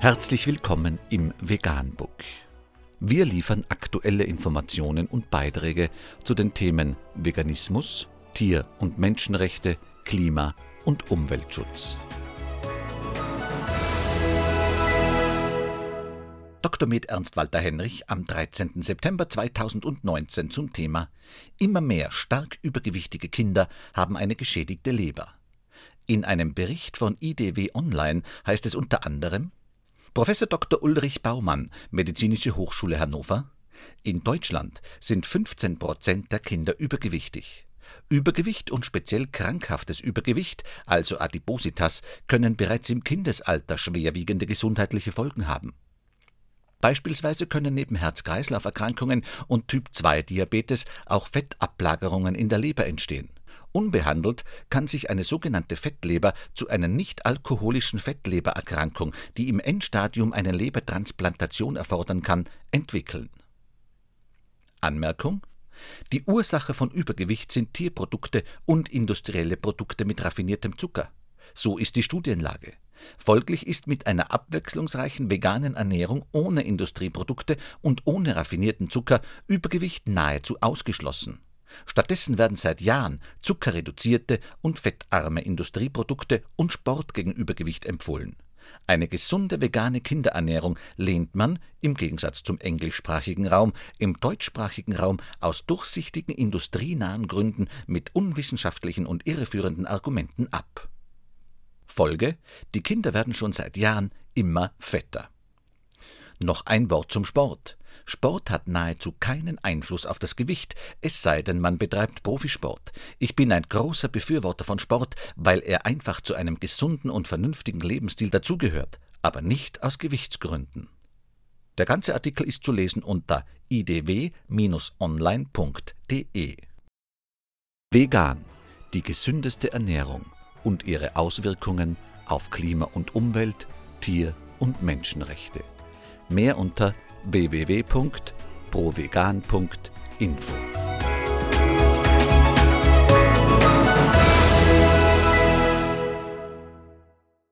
Herzlich willkommen im Veganbook. Wir liefern aktuelle Informationen und Beiträge zu den Themen Veganismus, Tier- und Menschenrechte, Klima- und Umweltschutz. Dr. Med Ernst Walter Henrich am 13. September 2019 zum Thema Immer mehr stark übergewichtige Kinder haben eine geschädigte Leber. In einem Bericht von IDW Online heißt es unter anderem Professor Dr. Ulrich Baumann, Medizinische Hochschule Hannover In Deutschland sind 15 Prozent der Kinder übergewichtig. Übergewicht und speziell krankhaftes Übergewicht, also Adipositas, können bereits im Kindesalter schwerwiegende gesundheitliche Folgen haben. Beispielsweise können neben Herz-Kreislauf-Erkrankungen und Typ-2-Diabetes auch Fettablagerungen in der Leber entstehen. Unbehandelt kann sich eine sogenannte Fettleber zu einer nicht-alkoholischen Fettlebererkrankung, die im Endstadium eine Lebertransplantation erfordern kann, entwickeln. Anmerkung die Ursache von Übergewicht sind Tierprodukte und industrielle Produkte mit raffiniertem Zucker. So ist die Studienlage. Folglich ist mit einer abwechslungsreichen veganen Ernährung ohne Industrieprodukte und ohne raffinierten Zucker Übergewicht nahezu ausgeschlossen. Stattdessen werden seit Jahren zuckerreduzierte und fettarme Industrieprodukte und Sport gegen Übergewicht empfohlen. Eine gesunde vegane Kinderernährung lehnt man, im Gegensatz zum englischsprachigen Raum, im deutschsprachigen Raum aus durchsichtigen industrienahen Gründen mit unwissenschaftlichen und irreführenden Argumenten ab. Folge: Die Kinder werden schon seit Jahren immer fetter. Noch ein Wort zum Sport. Sport hat nahezu keinen Einfluss auf das Gewicht, es sei denn, man betreibt Profisport. Ich bin ein großer Befürworter von Sport, weil er einfach zu einem gesunden und vernünftigen Lebensstil dazugehört, aber nicht aus Gewichtsgründen. Der ganze Artikel ist zu lesen unter idw-online.de. Vegan, die gesündeste Ernährung und ihre Auswirkungen auf Klima und Umwelt, Tier- und Menschenrechte. Mehr unter www.provegan.info.